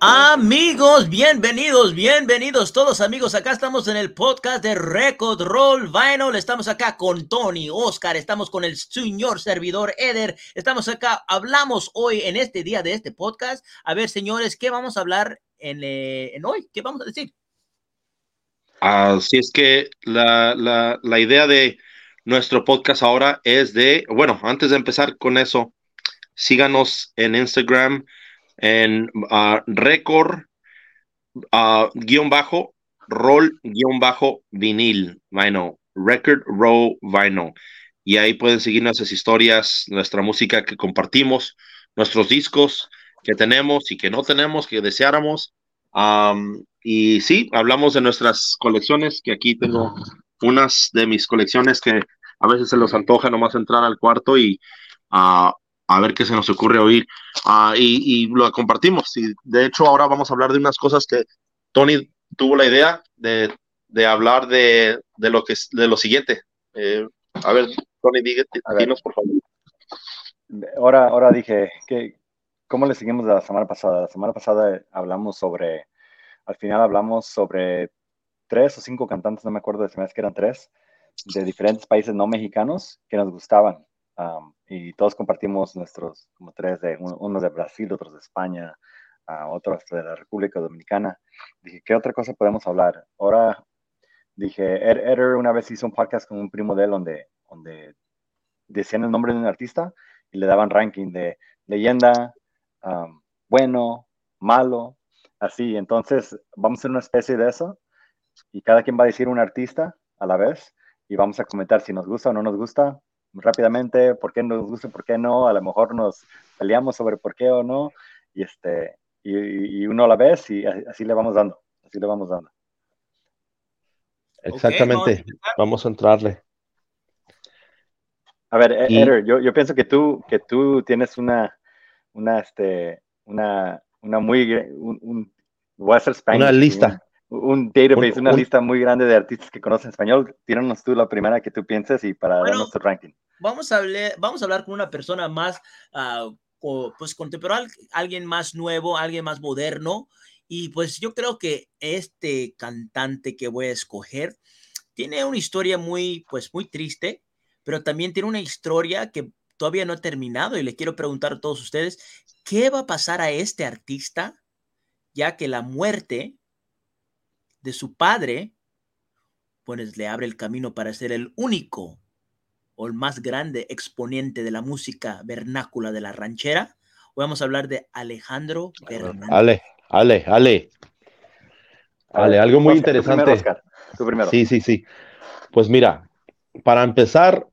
Amigos, bienvenidos, bienvenidos todos amigos. Acá estamos en el podcast de Record Roll Vinyl. Estamos acá con Tony, Oscar, estamos con el señor servidor Eder. Estamos acá, hablamos hoy en este día de este podcast. A ver, señores, ¿qué vamos a hablar en, eh, hoy? ¿Qué vamos a decir? Así es que la, la, la idea de nuestro podcast ahora es de, bueno, antes de empezar con eso, síganos en Instagram en uh, record uh, guion bajo roll guion bajo vinil vinyl record row vinyl y ahí pueden seguir nuestras historias nuestra música que compartimos nuestros discos que tenemos y que no tenemos que deseáramos. Um, y sí hablamos de nuestras colecciones que aquí tengo unas de mis colecciones que a veces se los antoja nomás entrar al cuarto y uh, a ver qué se nos ocurre oír uh, y, y, lo compartimos. Y de hecho ahora vamos a hablar de unas cosas que Tony tuvo la idea de, de hablar de, de, lo que de lo siguiente. Eh, a ver, Tony, dinos por favor. Ahora, ahora dije que cómo le seguimos de la semana pasada. La semana pasada hablamos sobre, al final hablamos sobre tres o cinco cantantes, no me acuerdo de si que eran tres, de diferentes países no mexicanos que nos gustaban. Um, y todos compartimos nuestros, como tres, de, unos de Brasil, otros de España, uh, otros de la República Dominicana. Dije, ¿qué otra cosa podemos hablar? Ahora, dije, Eder una vez hizo un podcast con un primo de él donde, donde decían el nombre de un artista y le daban ranking de leyenda, um, bueno, malo, así. Entonces, vamos a hacer una especie de eso y cada quien va a decir un artista a la vez y vamos a comentar si nos gusta o no nos gusta rápidamente, por qué nos gusta, por qué no, a lo mejor nos peleamos sobre por qué o no, y, este, y, y uno a la vez y así le vamos dando, así le vamos dando. Exactamente, okay, vamos a entrarle. A ver, y... Eder, yo, yo, pienso que tú, que tú tienes una, una, este, una, una muy, un, un voy a hacer Spanish, una lista. Un, database, un, una lista muy grande de artistas que conocen español. Tíranos tú la primera que tú pienses y para bueno, dar nuestro ranking. Vamos a, hablar, vamos a hablar con una persona más, uh, pues contemporánea, alguien más nuevo, alguien más moderno. Y pues yo creo que este cantante que voy a escoger tiene una historia muy, pues muy triste, pero también tiene una historia que todavía no ha terminado y le quiero preguntar a todos ustedes, ¿qué va a pasar a este artista ya que la muerte de su padre, pues le abre el camino para ser el único o el más grande exponente de la música vernácula de la ranchera. Hoy vamos a hablar de Alejandro Fernández. Ale, Ale, Ale. Ale, algo muy Oscar, interesante. Tú primero, Oscar. Tú primero. Sí, sí, sí. Pues mira, para empezar,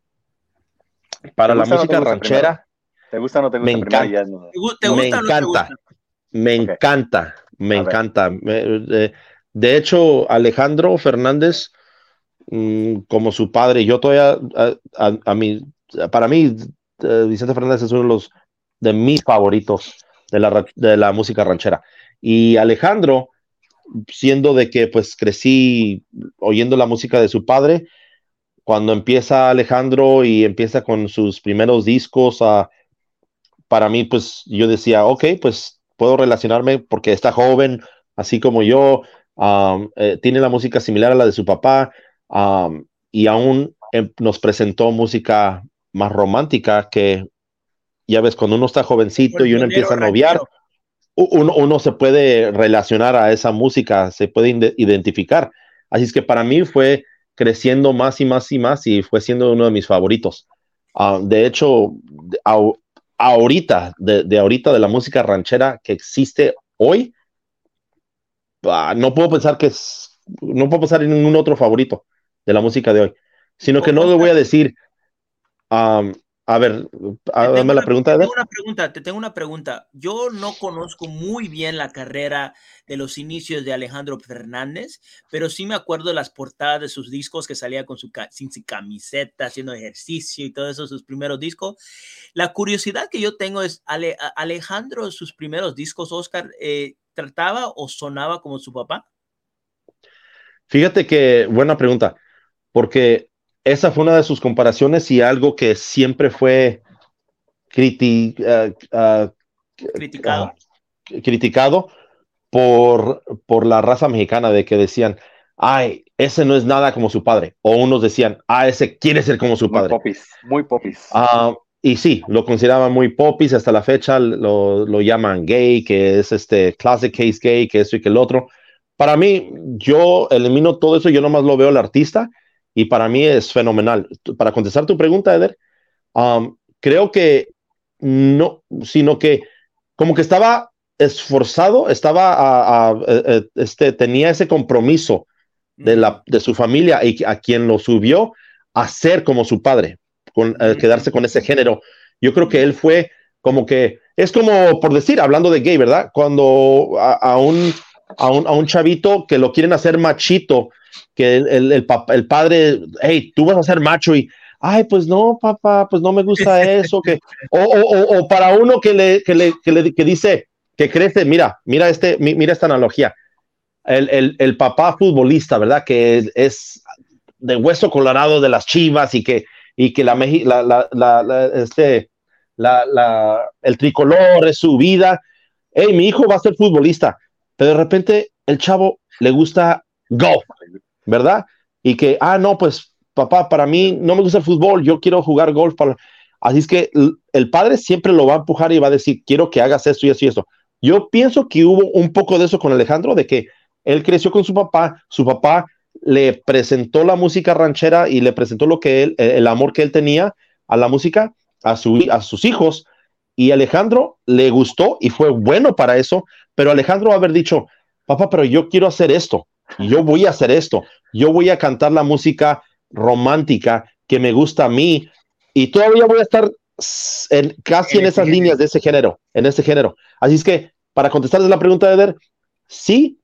para la música no te ranchera. ¿Te gusta o no te gusta? Me encanta. No... ¿Te gusta me o no encanta. te gusta? Me encanta, me A encanta. Me- De, de hecho, Alejandro Fernández, mm, como su padre, yo todavía, a, mí, para mí, eh, Vicente Fernández es uno de los de mis favoritos de la, de la música ranchera. Y Alejandro, siendo de que pues crecí oyendo la música de su padre, cuando empieza Alejandro y empieza con sus primeros discos, para mí, pues yo decía, ok, pues puedo relacionarme porque está joven, así como yo, um, eh, tiene la música similar a la de su papá, um, y aún eh, nos presentó música más romántica que, ya ves, cuando uno está jovencito y uno Bolero empieza a noviar, uno, uno se puede relacionar a esa música, se puede identificar. Así es que para mí fue creciendo más y más y más y fue siendo uno de mis favoritos. Ah, de hecho, au- ahorita, de, de ahorita de la música ranchera que existe hoy, ah, no puedo pensar que es, no puedo pensar en ningún otro favorito de la música de hoy, sino que no le voy a decir, um, a ver, dame la pregunta, te tengo una pregunta, te tengo una pregunta. Yo no conozco muy bien la carrera de los inicios de Alejandro Fernández, pero sí me acuerdo de las portadas de sus discos que salía con su sin su camiseta, haciendo ejercicio y todo eso, sus primeros discos. La curiosidad que yo tengo es, Ale- Alejandro, sus primeros discos, Oscar, eh, ¿trataba o sonaba como su papá? Fíjate que buena pregunta, porque esa fue una de sus comparaciones y algo que siempre fue criticado. criticado por, por la raza mexicana de que decían, ay, ese no es nada como su padre. O unos decían, ah, ese quiere ser como su padre. Muy popis, muy popis. Ah, y sí, lo consideraban muy popis, hasta la fecha lo, lo, llaman gay, que es este classic case gay, que eso y que el otro. Para mí, yo elimino todo eso, yo nomás lo veo al artista y para mí es fenomenal. Para contestar tu pregunta, Eder, um, creo que no, sino que como que estaba esforzado, estaba a, a, eh, eh, este, tenía ese compromiso de, la, de su familia y a quien lo subió a ser como su padre, eh, quedarse con ese género. Yo creo que él fue como que, es como por decir, hablando de gay, ¿verdad? Cuando a, un, a, un, a un chavito que lo quieren hacer machito, que el, el, el, el, padre, hey, tú vas a ser macho y, ay, pues no, papá, pues no me gusta eso, que, o, o, o, para uno que le, que le, que le que dice, que crece, mira, mira, este, mira esta analogía, el, el, papá futbolista, ¿verdad? Que es de hueso colorado de las chivas y que, y que la, la, la, este, la, el tricolor es su vida. Hey, mi hijo va a ser futbolista, pero de repente el chavo le gusta golf, ¿verdad? Y que, ah, no, pues papá, para mí no me gusta el fútbol, yo quiero jugar golf. Para... Así es que el padre siempre lo va a empujar y va a decir, quiero que hagas esto y esto y esto. Yo pienso que hubo un poco de eso con Alejandro, de que él creció con su papá, su papá le presentó la música ranchera y le presentó lo que él, el amor que él tenía a la música a, su, a sus hijos. Y Alejandro le gustó y fue bueno para eso, pero Alejandro va a haber dicho, papá, pero yo quiero hacer esto, yo voy a hacer esto, yo voy a cantar la música romántica que me gusta a mí y todavía voy a estar en, casi en, esas líneas de ese género, en ese género. Así es que, para contestarles la pregunta de Eder, sí,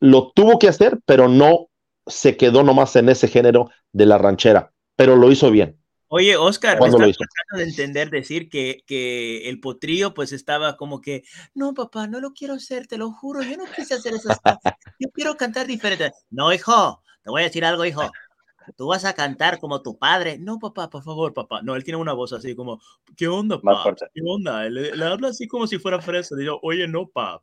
lo tuvo que hacer, pero no se quedó nomás en ese género de la ranchera, pero lo hizo bien. Oye, Oscar, me estás tratando de entender, decir que, que, el potrillo pues estaba como que, no, papá, no lo quiero hacer, te lo juro, yo no quise hacer esas cosas, yo quiero cantar diferente. No, hijo, te voy a decir algo, hijo, tú vas a cantar como tu padre. No, papá, por favor, papá. No, él tiene una voz así como, ¿qué onda, papá? ¿Qué onda? Le, le, habla así como si fuera fresa. Digo, oye, no, papá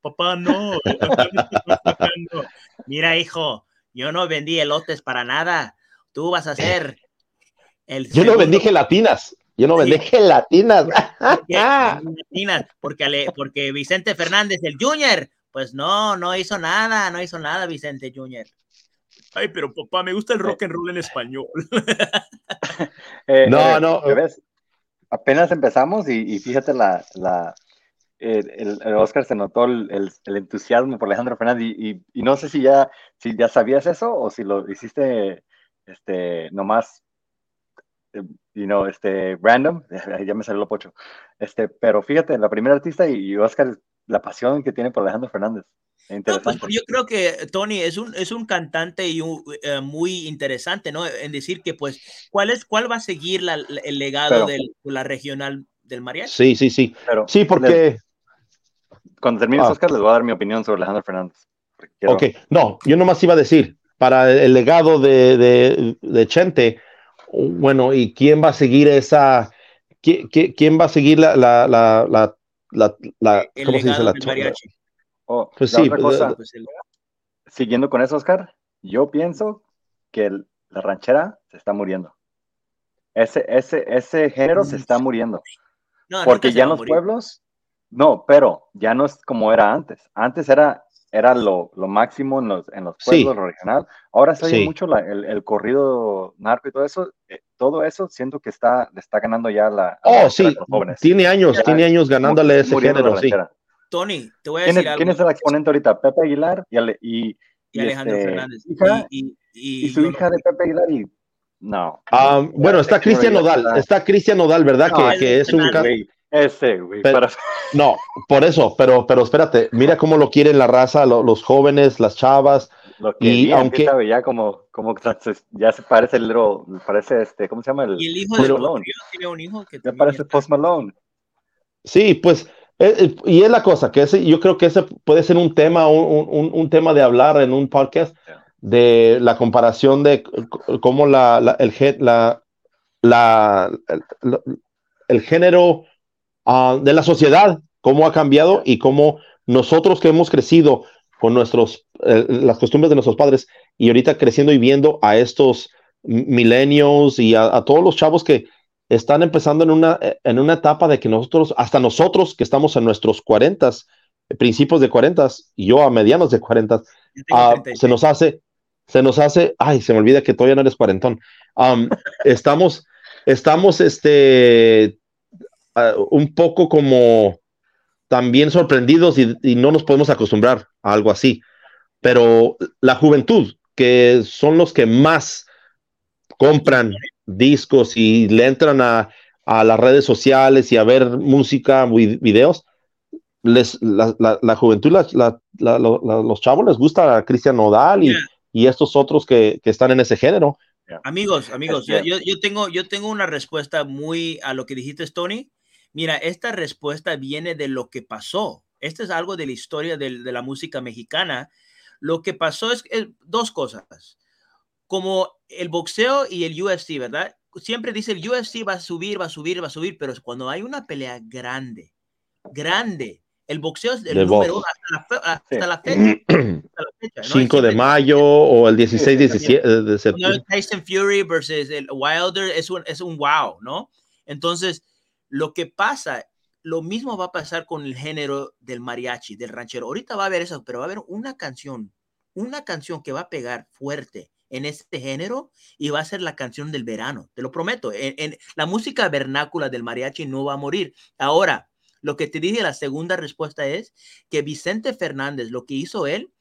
papá, no. Mira, hijo, yo no vendí elotes para nada. Tú vas a ser el. Yo no vendí gelatinas. Yo no vendí gelatinas. Porque, porque, Vicente Fernández, el Junior, pues no, no hizo nada, no hizo nada Vicente Junior. Ay, pero papá, me gusta el rock and roll en español. Eh, no, eh, no. Apenas empezamos y, fíjate la, el, Oscar se notó el, entusiasmo por Alejandro Fernández y, no sé si ya, si ya sabías eso o si lo hiciste este, nomás, eh, you know, este, random, ya me salió lo pocho. Este, pero fíjate, la primera artista y, Oscar, la pasión que tiene por Alejandro Fernández. No, pues yo creo que Tony es un, es un cantante y eh, muy interesante, ¿no? En decir que, pues, ¿cuál, es, cuál va a seguir la, el legado de la regional del mariachi? Sí, sí, sí. Pero, sí, porque cuando termine ah. Oscar, les voy a dar mi opinión sobre Alejandro Fernández. Ok, no, yo nomás iba a decir, para el legado de, de, de Chente, bueno, ¿y quién va a seguir esa, quién, quién va a seguir la, la, la, la, la ¿cómo se dice? La, oh, pues sí, pues, pues, siguiendo con eso, Oscar, yo pienso que la ranchera se está muriendo. Ese, ese, ese género se está muriendo. porque ya en los pueblos no, pero ya no es como era antes. Antes era, era lo, lo máximo en los, en los pueblos regional. Ahora se oye mucho el, el, corrido narco y todo eso. Eh, todo eso siento que está, está ganando ya la. Oh, sí. Tiene años, tiene años ganándole ese género, sí. Tony, te voy a decir ¿Quién, algo. ¿Quién es el exponente ahorita? Pepe Aguilar y, y, y, Alejandro este, Fernández. y, y, su hija de Pepe Aguilar y no. Ah, bueno, está Cristian Nodal, está Cristian Nodal, ¿verdad? que, que es un ese, güey. No, por eso, pero, pero espérate, mira cómo lo quieren la raza, los jóvenes, las chavas. y aunque ya como, como ya se parece el parece este, ¿cómo se llama? El, y el hijo de Malone. tiene un hijo que ya parece Post Malone. Sí, pues, eh, eh, y es la cosa, que ese, yo creo que ese puede ser un tema, un, un, un tema de hablar en un podcast, de la comparación de cómo la, la el, la, la, el género de la sociedad, cómo ha cambiado y cómo nosotros que hemos crecido con nuestros, eh, las costumbres de nuestros padres y ahorita creciendo y viendo a estos milenios y a, todos los chavos que están empezando en una, en una etapa de que nosotros, hasta nosotros que estamos en nuestros cuarentas, principios de cuarentas, y yo a medianos de cuarentas, ah, se nos hace, se nos hace, ay, se me olvida que todavía no eres cuarentón. estamos, estamos, este, ah, un poco como también sorprendidos y, no nos podemos acostumbrar a algo así. Pero la juventud, que son los que más compran discos y le entran a, las redes sociales y a ver música, videos, les, la, la, juventud, los chavos les gusta a Cristian Nodal y, y estos otros que, que, están en ese género. Amigos, amigos, yo, yo, tengo, yo tengo una respuesta muy a lo que dijiste, Tony. Mira, esta respuesta viene de lo que pasó. Esto es algo de la historia de, la música mexicana. Lo que pasó es, dos cosas. Como el boxeo y el UFC, ¿verdad? Siempre dice el UFC va a subir, va a subir, va a subir, pero cuando hay una pelea grande, grande, el boxeo es el número uno hasta la, fecha. 5 de mayo o el 16, 17 de septiembre. Tyson Fury versus el Wilder es un, es un wow, ¿no? Entonces, lo que pasa, lo mismo va a pasar con el género del mariachi, del ranchero. Ahorita va a haber eso, pero va a haber una canción, una canción que va a pegar fuerte en este género y va a ser la canción del verano, te lo prometo. en la música vernácula del mariachi no va a morir. Ahora, lo que te dije, la segunda respuesta es que Vicente Fernández, lo que hizo él,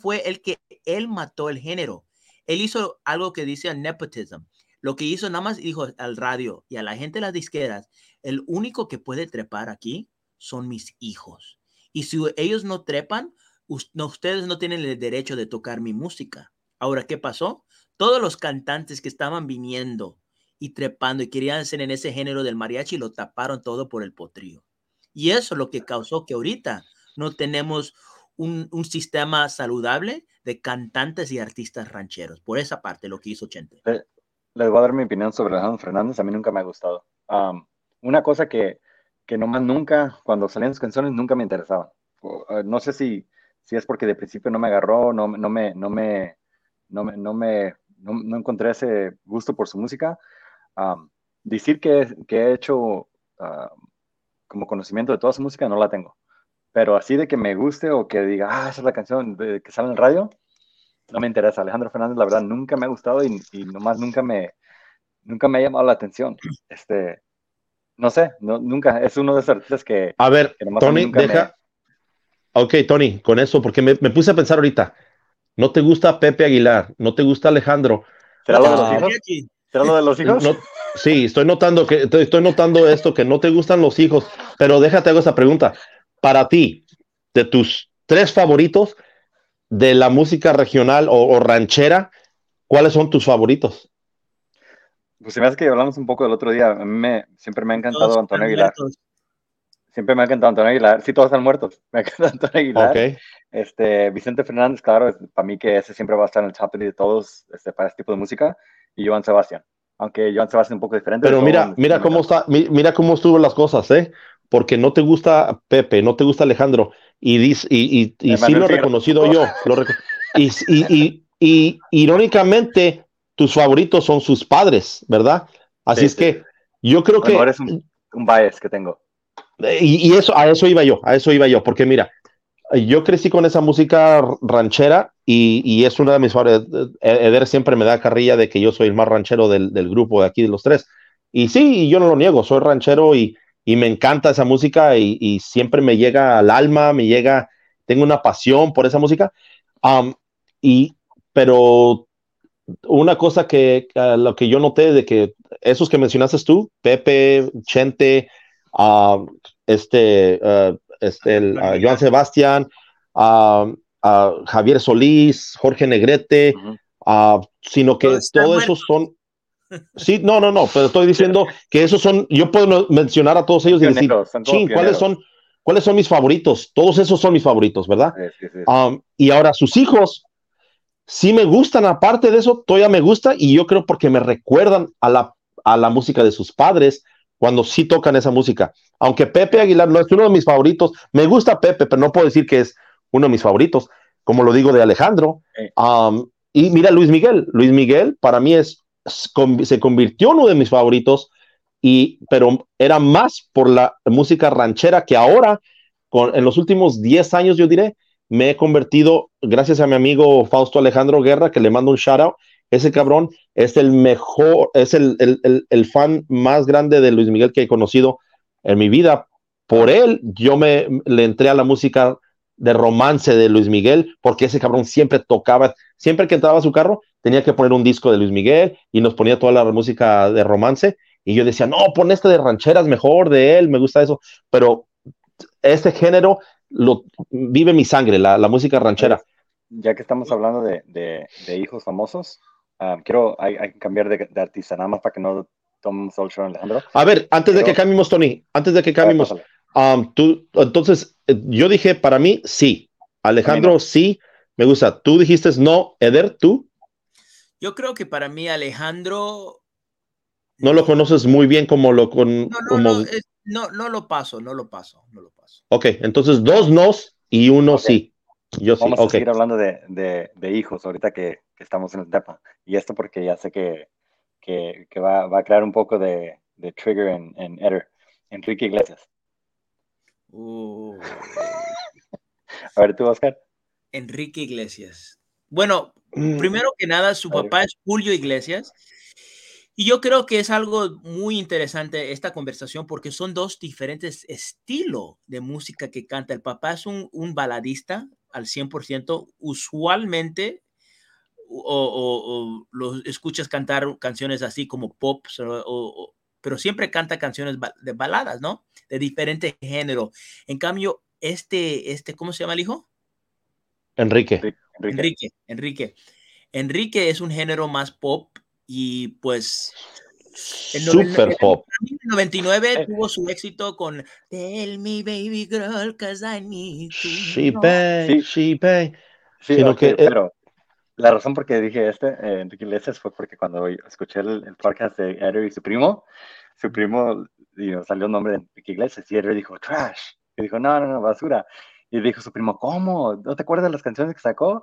fue el que él mató el género. Él hizo algo que dice nepotism. Lo que hizo nada más dijo al radio y a la gente de las disqueras, el único que puede trepar aquí son mis hijos. Y si ellos no trepan, ustedes no tienen el derecho de tocar mi música. Ahora, ¿qué pasó? Todos los cantantes que estaban viniendo y trepando y querían ser en ese género del mariachi lo taparon todo por el potrillo. Y eso es lo que causó que ahorita no tenemos un, sistema saludable de cantantes y artistas rancheros. Por esa parte, lo que hizo Chente. les voy a dar mi opinión sobre Alejandro Fernández. A mí nunca me ha gustado. Una cosa que, que nomás nunca, cuando salían sus canciones, nunca me interesaban. Eh, no sé si, si es porque de principio no me agarró, no, no me, no me, no me, no me, no, encontré ese gusto por su música. decir que, que, he hecho como conocimiento de toda su música no la tengo. Pero así de que me guste o que diga, ah, esa es la canción de, que sale en el radio, no me interesa. Alejandro Fernández, la verdad, nunca me ha gustado y, y nomás nunca me, nunca me ha llamado la atención. Este, no sé, no, nunca, es uno de esos artistas que... A ver, Tony, deja... Ok, Tony, con eso, porque me, me, puse a pensar ahorita, no te gusta Pepe Aguilar, no te gusta Alejandro. ¿Será lo de los hijos? ¿Será lo de los hijos? No, Sí, estoy notando que estoy notando esto que no te gustan los hijos, pero déjate hago esa pregunta. Para ti, de tus tres favoritos de la música regional o, ranchera, ¿cuáles son tus favoritos? Pues se me hace que hablamos un poco del otro día. A mí me, siempre me ha encantado Antonio Aguilar. Siempre me ha encantado Antonio Aguilar. Sí, todos están muertos. Me ha encantado Antonio Aguilar. Este, Vicente Fernández, claro, para mí que ese siempre va a estar en el top de todos este, para este tipo de música. Y Joan Sebastián aunque Joan Sebastián un poco diferente. Pero mira, mira cómo está, mira cómo estuvo las cosas, ¿eh? Porque no te gusta Pepe, no te gusta Alejandro, y, y, y, y sí lo he reconocido yo. y, y, irónicamente, tus favoritos son sus padres, ¿verdad? Así es que yo creo que... Ahora es un, un bias que tengo. Y, eso, a eso iba yo, a eso iba yo, porque mira, yo crecí con esa música ranchera y, es una de mis favoritas. Eder siempre me da carrilla de que yo soy el más ranchero del, grupo de aquí de los tres. Y sí, yo no lo niego, soy ranchero y, me encanta esa música y, siempre me llega al alma, me llega, tengo una pasión por esa música. y, pero una cosa que lo que yo noté de que esos que mencionaste tú, Pepe, Chente, este, uh, este, el, Joan Sebastián, a Javier Solís, Jorge Negrete, sino que todos esos son... Sí, no, no, no, pero estoy diciendo que esos son, yo puedo mencionar a todos ellos y decir, ¿cuáles son, ¿cuáles son mis favoritos? Todos esos son mis favoritos, ¿verdad? y ahora sus hijos, sí me gustan, aparte de eso, todavía me gusta y yo creo porque me recuerdan a la, a la música de sus padres cuando sí tocan esa música. Aunque Pepe Aguilar no es uno de mis favoritos, me gusta Pepe, pero no puedo decir que es uno de mis favoritos, como lo digo de Alejandro. Um, y mira Luis Miguel, Luis Miguel para mí es, se convirtió en uno de mis favoritos, y, pero era más por la música ranchera que ahora, con, en los últimos 10 años yo diré, me he convertido, gracias a mi amigo Fausto Alejandro Guerra, que le mando un shout out, ese cabrón es el mejor, es el, el, el, fan más grande de Luis Miguel que he conocido en mi vida. Por él, yo me le entré a la música de romance de Luis Miguel, porque ese cabrón siempre tocaba, siempre que entraba a su carro, tenía que poner un disco de Luis Miguel y nos ponía toda la música de romance. Y yo decía, no, pon este de rancheras mejor de él, me gusta eso. Pero este género lo vive mi sangre, la, la música ranchera. Ya que estamos hablando de, de, de hijos famosos, Ah, quiero hay, hay, que cambiar de, de, artista, nada más para que no tomemos el show, Alejandro. A ver, antes de que cambiemos, Tony, antes de que cambiemos, um, tú, entonces, eh, yo dije, para mí, sí. Alejandro, sí, me gusta. Tú dijiste no, Eder, ¿tú? Yo creo que para mí, Alejandro... No lo conoces muy bien como lo con... No, no, como... no, es, no, no lo paso, no lo paso, no lo paso. Ok, entonces dos nos y uno okay. sí. Yo Vamos sí, a seguir hablando de, de, de, hijos ahorita que, que, estamos en el DEPA. Y esto porque ya sé que, que, que va, va, a crear un poco de, de trigger en, en Eder. Enrique Iglesias. Uh. a ver tú, Oscar. Enrique Iglesias. Bueno, mm. primero que nada, su papá es Julio Iglesias. Y yo creo que es algo muy interesante esta conversación porque son dos diferentes estilos de música que canta. El papá es un, un baladista, al 100%, usualmente o, o, o lo escuchas cantar canciones así como pop, o, pero siempre canta canciones de baladas, ¿no? De diferente género. En cambio, este, este, ¿cómo se llama el hijo? Enrique. Enrique. Enrique. Enrique. Enrique es un género más pop y pues el Super pop. En 99 tuvo su éxito con Tell me baby girl cause I need to She sí. she bay. Sí, Sino okay, que, pero la razón por qué dije este, eh, Enrique Iglesias, fue porque cuando escuché el, el podcast de Eder y su primo, su primo digo, salió el nombre de Enrique Iglesias y Eder dijo trash. Y dijo, no, no, no, basura. Y dijo su primo, ¿cómo? ¿No te acuerdas de las canciones que sacó?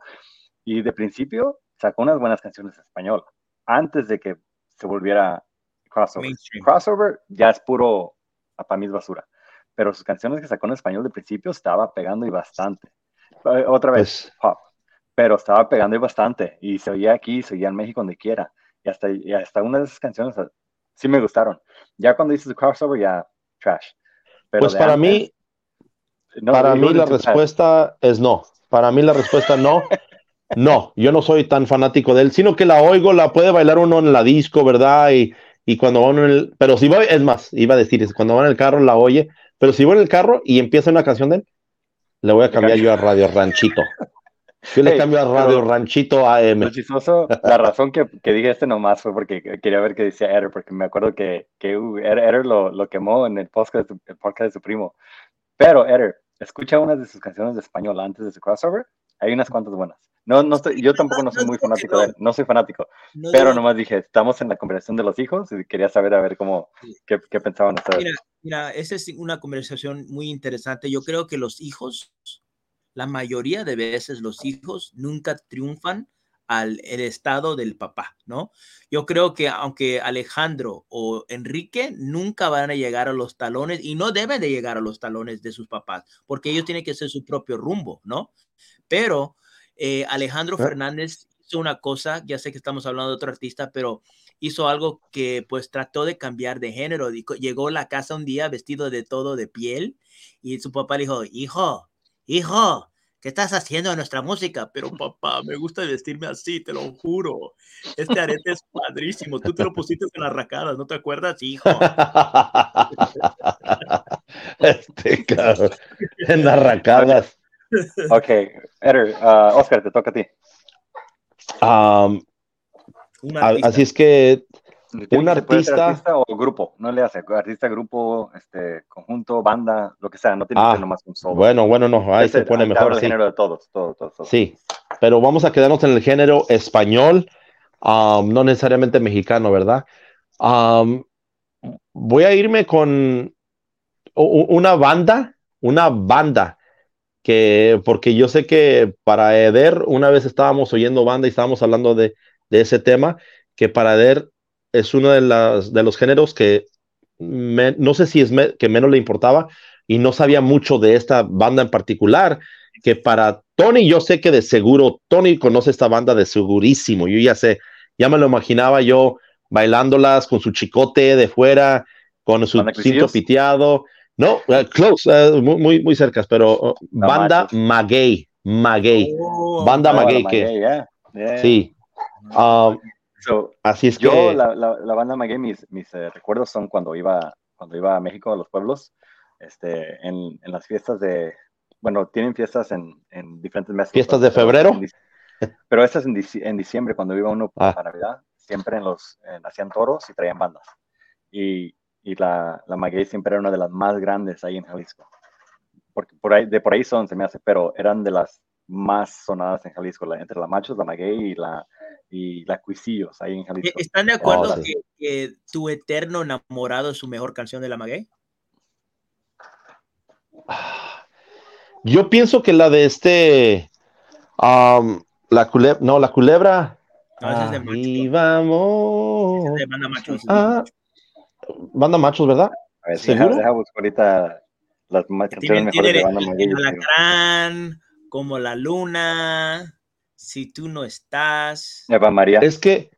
Y de principio sacó unas buenas canciones en español, antes de que se volviera crossover. Mainstream. Crossover ya es puro, para mí es basura. Pero sus canciones que sacó en español de principio estaba pegando y bastante. Otra vez, pues, pop. Pero estaba pegando y bastante. Y se oía aquí, se oía en México, donde quiera. Y hasta, y hasta una de esas canciones sí me gustaron. Ya cuando dices crossover, ya trash. Pero pues para antes, mí, no, para mí la respuesta es no. Para mí la respuesta no. No, yo no soy tan fanático de él, sino que la oigo, la puede bailar uno en la disco, ¿verdad? Y, y cuando va en el, pero si va, es más, iba a decir, cuando va en el carro la oye, pero si va en el carro y empieza una canción de él, le voy a cambiar yo a Radio Ranchito. Yo le hey, cambio a Radio Ranchito AM. Lo chistoso, la razón que, que, dije este nomás fue porque quería ver qué decía Eder, porque me acuerdo que, que uh, Eder lo, lo, quemó en el podcast, de su, el podcast de su primo. Pero Eder, escucha una de sus canciones de español antes de su crossover, hay unas cuantas buenas. No, no estoy, yo tampoco no soy muy fanático de él, no soy fanático, no, pero nomás dije, estamos en la conversación de los hijos y quería saber a ver cómo, qué, qué pensaban ustedes. Mira, mira, esa es una conversación muy interesante. Yo creo que los hijos, la mayoría de veces los hijos nunca triunfan al el estado del papá, ¿no? Yo creo que aunque Alejandro o Enrique nunca van a llegar a los talones y no deben de llegar a los talones de sus papás, porque ellos tienen que hacer su propio rumbo, ¿no? Pero eh, Alejandro ¿Eh? Fernández hizo una cosa, ya sé que estamos hablando de otro artista, pero hizo algo que pues trató de cambiar de género. Llegó a la casa un día vestido de todo de piel y su papá le dijo, hijo, hijo, ¿qué estás haciendo en nuestra música? Pero papá, me gusta vestirme así, te lo juro. Este arete es padrísimo. Tú te lo pusiste en las racadas, ¿no te acuerdas, hijo? Este, en las racadas. Ok, Eder, uh, Oscar, te toca a ti. Um, así es que un artista... artista... o grupo, no le hace artista, grupo, este, conjunto, banda, lo que sea, no tiene ah, que ser nomás un solo. Bueno, bueno, no, ahí se pone mejor. El género de todos, todos, todos, todos, Sí, pero vamos a quedarnos en el género español, um, no necesariamente mexicano, ¿verdad? Um, voy a irme con una banda, una banda, que porque yo sé que para Eder, una vez estábamos oyendo banda y estábamos hablando de, ese tema, que para Eder es uno de, las, de los géneros que no sé si es que menos le importaba y no sabía mucho de esta banda en particular, que para Tony yo sé que de seguro, Tony conoce esta banda de segurísimo, yo ya sé, ya me lo imaginaba yo bailándolas con su chicote de fuera, con su cinto piteado. No, uh, close, uh, muy, muy, muy cerca, pero uh, banda Maguey, Maguey, oh, banda Maguey, que sí. Um, así es yo, que la, la, banda Maguey, mis, mis eh, recuerdos son cuando iba, cuando iba a México a los pueblos, este, en, en las fiestas de, bueno, tienen fiestas en, en diferentes meses. ¿Fiestas de febrero? Pero estas en, en diciembre, cuando iba uno ah. para Navidad, siempre en los, hacían toros y traían bandas. Y, y la, la Maguey siempre era una de las más grandes ahí en Jalisco. Porque por ahí, de por ahí son, se me hace, pero eran de las más sonadas en Jalisco, la, entre la Machos, la Maguey y la, y la Cuisillos ahí en Jalisco. ¿Están de acuerdo oh, que, Tu Eterno Enamorado es su mejor canción de la Maguey? Yo pienso que la de este, um, la culebra, no, la culebra. No, esa es de machos. Y vamos. Es de banda machos. Ah, banda machos, ¿verdad? A ver, ¿Seguro? Deja, buscar ahorita las canciones mejores de banda. Alacrán, como la luna, si tú no estás. Eva María. Es que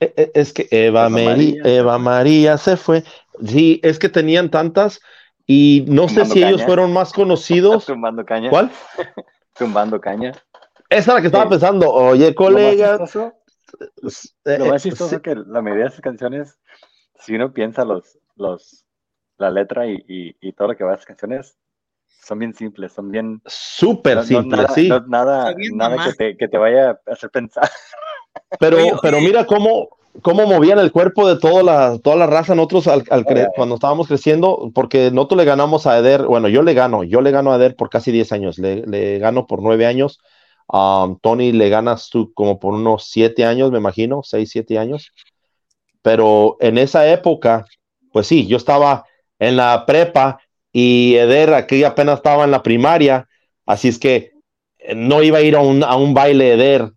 e, e, es que Eva, Eva María, Eva María se fue. Sí, es que tenían tantas y no sé si ellos fueron más conocidos. Tumbando caña. ¿Cuál? Tumbando caña. Esa es la que estaba pensando. Oye, colega. Lo más chistoso, lo que la mayoría de esas canciones, si uno piensa los, los, la letra y, y, todo lo que va a esas canciones, son bien simples, son bien. Súper simples, sí. nada, nada que, te, que te vaya a hacer pensar. Pero, pero mira cómo, cómo movían el cuerpo de toda la, toda la raza nosotros al, cuando estábamos creciendo, porque nosotros le ganamos a Eder, bueno, yo le gano, yo le gano a Eder por casi 10 años, le, le gano por 9 años, um, Tony le ganas tú como por unos 7 años, me imagino, 6, 7 años, pero en esa época, pues sí, yo estaba en la prepa y Eder aquí apenas estaba en la primaria, así es que no iba a ir a un, a un baile Eder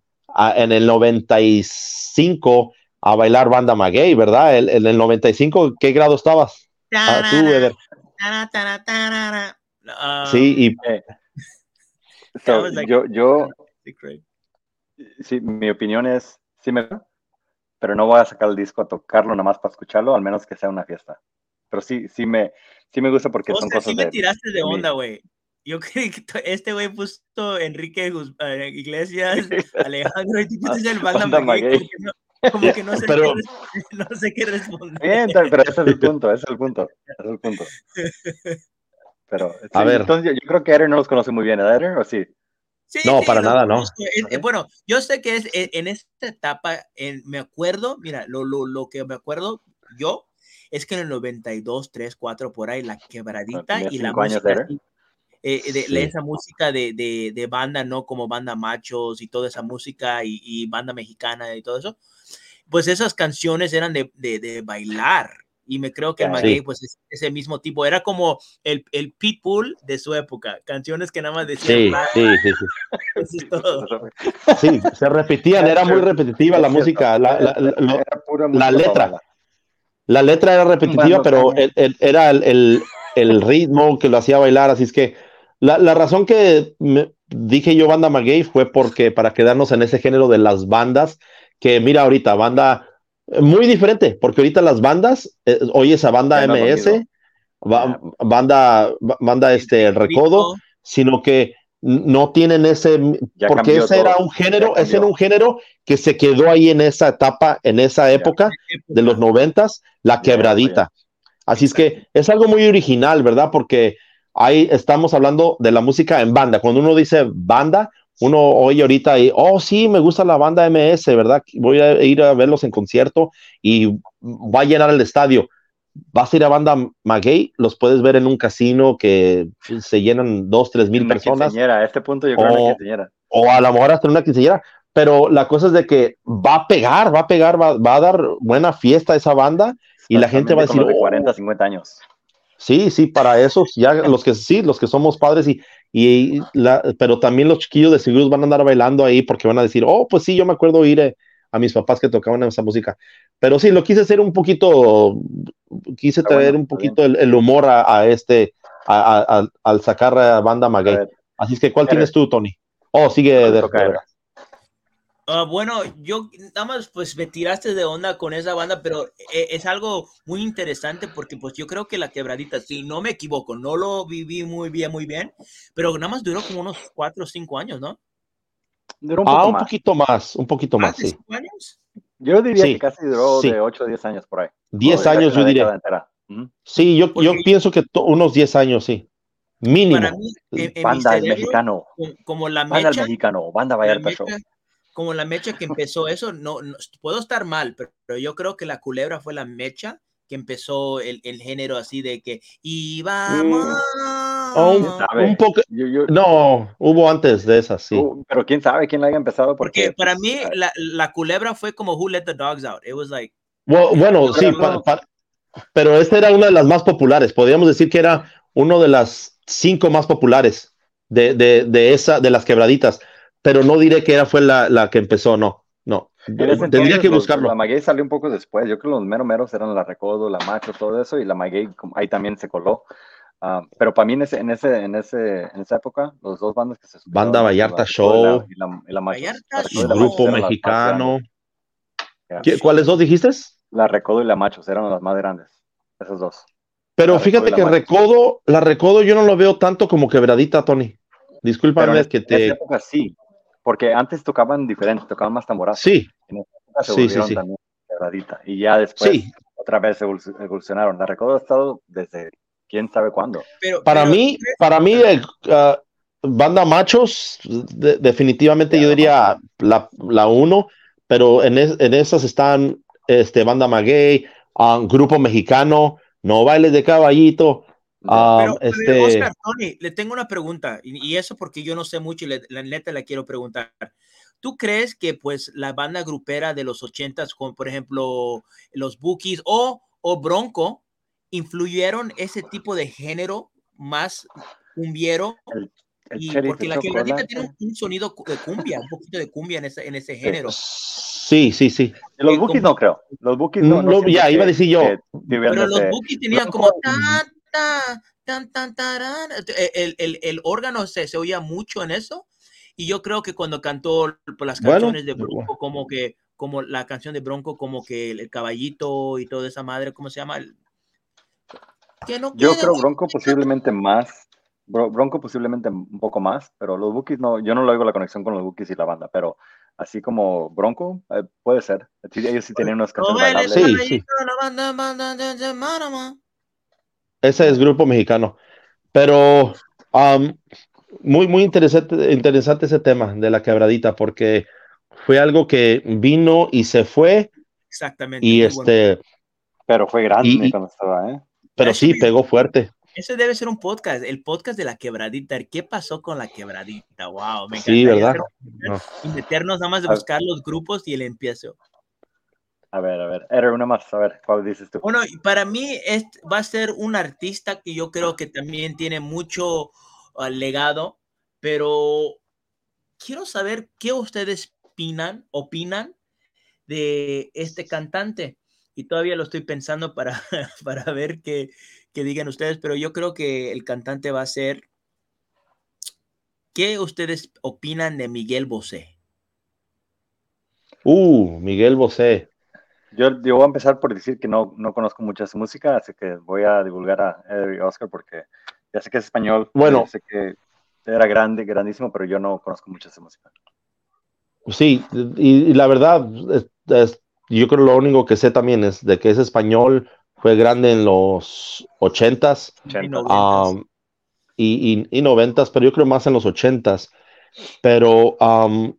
en el 95 a bailar banda maguey, ¿verdad? En el, el, 95, ¿qué grado estabas? Ah, tú, Eder. sí, y... Eh, yo, yo, sí, mi opinión es, sí me, pero no voy a sacar el disco a tocarlo nada más para escucharlo, al menos que sea una fiesta. Pero sí, sí me, sí me gusta porque son cosas sí me tiraste de onda, güey. Yo creo que este güey puso Enrique eh, Iglesias, Alejandro, y tú pusiste el banda, maguey. Como que no sé, pero, qué, no sé qué responder. Bien, pero ese es el punto, ese es el punto. Ese es el punto. Pero, a ver. Entonces, yo, creo que Aaron no los conoce muy bien, ¿eh, Aaron? ¿O sí? Sí, no, para nada, no. bueno, yo sé que es en, esta etapa, en, me acuerdo, mira, lo, lo, lo, que me acuerdo yo es que en el 92, 3, 4, por ahí, la quebradita y la música, eh, de, esa música de, de, de, banda, ¿no? Como banda machos y toda esa música y, y banda mexicana y todo eso pues esas canciones eran de, de, bailar. Y me creo que el Maguey, pues es ese mismo tipo. Era como el, el Pitbull de su época. Canciones que nada más decían. Sí, sí, sí. Eso es todo. Sí, se repetían, era muy repetitiva la música, la, la, letra. La letra era repetitiva, pero era el, el, ritmo que lo hacía bailar. Así es que la, razón que dije yo banda Maguey fue porque para quedarnos en ese género de las bandas que mira ahorita, banda muy diferente, porque ahorita las bandas, eh, oye esa banda MS, banda, banda este, Recodo, sino que no tienen ese, porque ese era un género, ese era un género que se quedó ahí en esa etapa, en esa época de los noventas, la quebradita. Así es que es algo muy original, ¿verdad? Porque ahí estamos hablando de la música en banda. Cuando uno dice banda, uno oye ahorita y, oh, sí, me gusta la banda MS, ¿verdad? Voy a ir a verlos en concierto y va a llenar el estadio. Vas a ir a banda Maguey, los puedes ver en un casino que se llenan dos, tres mil personas. A este punto yo creo o, O a lo mejor hasta una quinceañera, pero la cosa es de que va a pegar, va a pegar, va, va a dar buena fiesta a esa banda y la gente va a decir... De 40, 50 años. Sí, sí, para esos, ya los que sí, los que somos padres y, y la, pero también los chiquillos de seguros van a andar bailando ahí porque van a decir, oh, pues sí, yo me acuerdo ir eh, a mis papás que tocaban esa música. Pero sí, lo quise hacer un poquito, quise traer un poquito el, humor a, este, al sacar a banda Maguey. Así es que, ¿cuál tienes tú, Tony? Oh, sigue de, Ah, bueno, yo nada más pues me tiraste de onda con esa banda, pero eh, es algo muy interesante porque pues yo creo que la quebradita, si no me equivoco, no lo viví muy bien, muy bien, pero nada más duró como unos cuatro o cinco años, ¿no? Duró un, ah, un poquito más, un poquito más, sí. años? Yo diría que casi duró de 8 o 10 años por ahí. 10 años, yo diría. Sí, yo, yo pienso que unos 10 años, sí. Mínimo. Para mí, banda el mexicano. Como, la mecha. Banda el mexicano, banda Vallarta Show como la mecha que empezó eso, no, puedo estar mal, pero, yo creo que la culebra fue la mecha que empezó el, género así de que y vamos. Mm. Oh, un, poco. no, hubo antes de esas, sí. Uh, pero quién sabe quién la haya empezado. Porque, para mí la, culebra fue como Who Let the Dogs Out. It was like. bueno, sí, pero esta era una de las más populares. Podríamos decir que era uno de las cinco más populares de, de, de esa, de las quebraditas pero no diré que era fue la, la que empezó, no, no. Tendría que buscarlo. la Maguey salió un poco después. Yo creo que los mero meros eran la Recodo, la Macho, todo eso, y la Maguey ahí también se coló. Uh, pero para mí en ese, en ese, en ese, en esa época, los dos bandas que se Banda Vallarta Show y la, y la, Grupo Mexicano. ¿Cuáles dos dijiste? La Recodo y la Machos eran las más grandes, esos dos. Pero fíjate que Recodo, la Recodo yo no lo veo tanto como quebradita, Tony. Discúlpame que te. En esa época sí, porque antes tocaban diferente, tocaban más tamborazo. Sí. sí, sí, sí. también y ya después otra vez evolucionaron. La recuerdo estado desde quién sabe cuándo. Pero, para mí, para mí, uh, banda machos, definitivamente yo diría la, la uno, pero en, en, esas están este, banda maguey, um, grupo mexicano, no bailes de caballito, pero, este... Oscar, Tony, le tengo una pregunta, y, eso porque yo no sé mucho y la neta la quiero preguntar. ¿Tú crees que pues la banda grupera de los ochentas, como por ejemplo los Bookies o, o Bronco, influyeron ese tipo de género más cumbiero? y porque la quebradita tiene un, sonido de cumbia, un poquito de cumbia en ese, en ese género. Sí, sí, sí. Los Bookies no creo. Los Bookies no. no, ya, iba a decir yo. Pero los Bookies tenían como tan, tan, el, el, el, órgano se, se oía mucho en eso. Y yo creo que cuando cantó las canciones de Bronco, como que, como la canción de Bronco, como que el, caballito y toda esa madre, ¿cómo se llama? yo creo Bronco posiblemente más, Bronco posiblemente un poco más, pero los Bookies no, yo no lo oigo la conexión con los Bookies y la banda, pero así como Bronco, eh, puede ser. Ellos sí tienen unas canciones Sí, sí. Ese es grupo mexicano. Pero um, muy, muy interesante, interesante ese tema de la quebradita, porque fue algo que vino y se fue. Exactamente. Y este. Pero fue grande cuando estaba, ¿eh? Pero sí, pegó fuerte. Ese debe ser un podcast, el podcast de la quebradita. ¿Qué pasó con la quebradita? Wow, me Sí, ¿verdad? Y meternos nada más de buscar los grupos y el empiezo. A ver, a ver, era una más, a ver, ¿cuál dices tú? Bueno, para mí es, va a ser un artista que yo creo que también tiene mucho ah, legado, pero quiero saber qué ustedes opinan, opinan de este cantante. Y todavía lo estoy pensando para, para ver qué, qué digan ustedes, pero yo creo que el cantante va a ser... ¿Qué ustedes opinan de Miguel Bosé? Uh, Miguel Bosé. Yo, yo, voy a empezar por decir que no, no conozco mucha su música, así que voy a divulgar a Eddie Oscar porque ya sé que es español. Bueno. Sé que era grande, grandísimo, pero yo no conozco mucha su música. Sí, y, la verdad, yo creo lo único que sé también es de que es español, fue grande en los ochentas um, y, y, noventas, pero yo creo más en los ochentas. Pero um,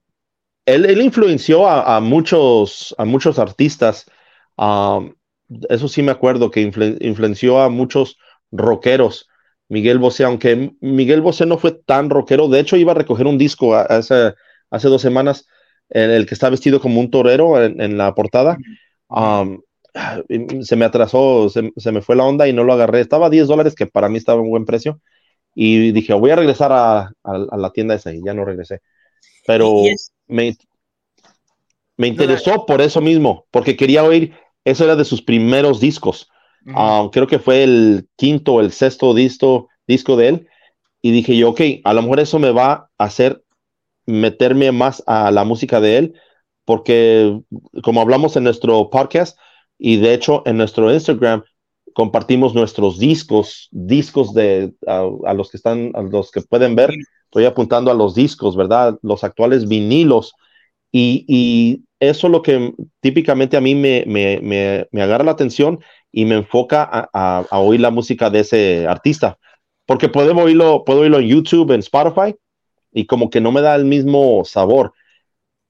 él, influenció a, muchos, a muchos artistas. eso sí me acuerdo que influenció a muchos rockeros. Miguel Bosé, aunque Miguel Bosé no fue tan rockero, de hecho iba a recoger un disco hace, hace dos semanas, el, que está vestido como un torero en, la portada. se me atrasó, se, me fue la onda y no lo agarré. Estaba a 10 dólares, que para mí estaba un buen precio. Y dije, voy a regresar a, la tienda esa y ya no regresé. Pero me, me interesó por eso mismo, porque quería oír, eso era de sus primeros discos. creo que fue el quinto o el sexto disco, disco de él. Y dije yo, ok, a lo mejor eso me va a hacer meterme más a la música de él, porque como hablamos en nuestro podcast y de hecho en nuestro Instagram, compartimos nuestros discos, discos de a, los que están, a los que pueden ver, estoy apuntando a los discos, ¿verdad? Los actuales vinilos. Y, eso es lo que típicamente a mí me, me, me, agarra la atención y me enfoca a, a, oír la música de ese artista. Porque puedo oírlo, puedo oírlo en YouTube, en Spotify, y como que no me da el mismo sabor.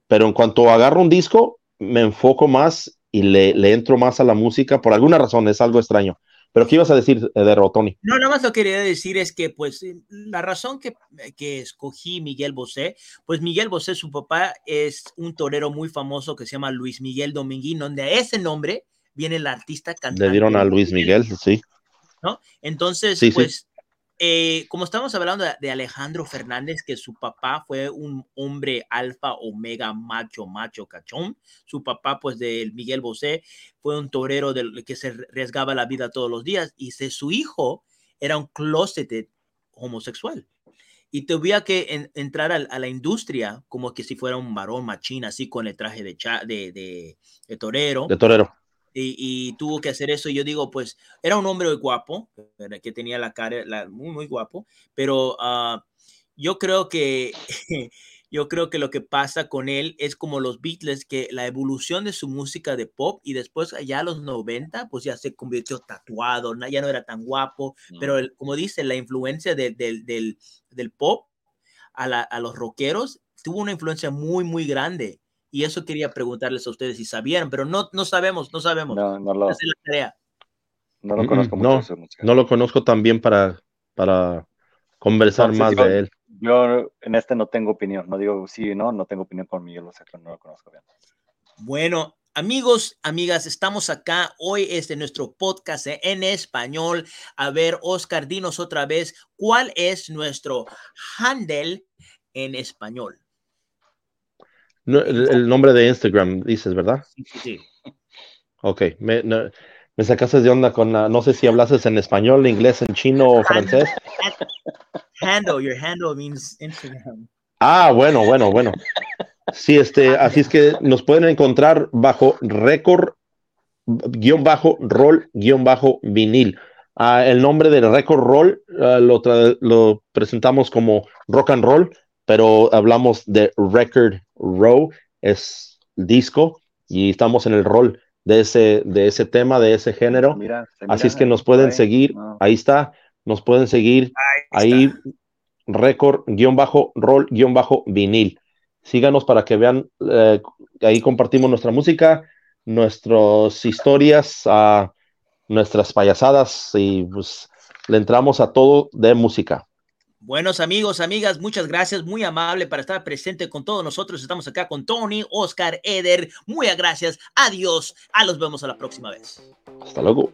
Pero en cuanto agarro un disco, me enfoco más y le, le entro más a la música por alguna razón, es algo extraño. Pero ¿qué ibas a decir de Rotoni? No, nada más lo quería decir es que, pues, eh, la razón que, que, escogí Miguel Bosé, pues Miguel Bosé, su papá, es un torero muy famoso que se llama Luis Miguel Dominguín, donde a ese nombre viene el artista cantante. Le dieron a Luis Miguel, sí. ¿No? Entonces, pues, eh, como estamos hablando de, Alejandro Fernández, que su papá fue un hombre alfa, omega, macho, macho, cachón. Su papá, pues, de Miguel Bosé, fue un torero del, que se arriesgaba la vida todos los días. Y su hijo era un closeted homosexual. Y tuviera que entrar a, la industria como que si fuera un varón machín, así con el traje de, de, de torero. De torero y, tuvo que hacer eso. Y yo digo, pues era un hombre muy guapo, que tenía la cara muy, muy guapo, pero ah, yo creo que... yo creo que lo que pasa con él es como los Beatles, que la evolución de su música de pop y después allá a los 90, pues ya se convirtió tatuado, ya no era tan guapo, pero como dice, la influencia del, del, pop a, a, los rockeros tuvo una influencia muy, muy grande. Y eso quería preguntarles a ustedes si sabían, pero no, no sabemos, no sabemos. No, no lo, no lo conozco mucho. No, no lo conozco también para, para conversar más de él. Yo en este no tengo opinión, no digo sí no, no tengo opinión con Miguel Bosé, no lo conozco bien. Bueno, Amigos, amigas, estamos acá. Hoy es de nuestro podcast en español. A ver, Oscar, dinos otra vez, ¿cuál es nuestro handle en español? El, nombre de Instagram, dices, ¿verdad? Sí, sí. Ok, me, me sacaste de onda con, no sé si hablases en español, inglés, en chino o francés. Handle, your handle means Instagram. Ah, bueno, bueno, bueno. Sí, este, así es que nos pueden encontrar bajo récord guion bajo roll guion bajo vinil. Ah, el nombre del récord roll ah, lo, lo presentamos como rock and roll pero hablamos de Record Row, es disco, y estamos en el rol de ese, de ese tema, de ese género. Así es que nos pueden seguir, ahí está, nos pueden seguir ahí, Record, guion bajo, roll, guion bajo, vinil. Síganos para que vean, eh, ahí compartimos nuestra música, nuestras historias, nuestras payasadas y pues le entramos a todo de música. Buenos amigos, amigas, muchas gracias, muy amable para estar presente con todos nosotros. Estamos acá con Tony, Oscar, Eder. Muy gracias, adiós, a los vemos a la próxima vez. Hasta luego.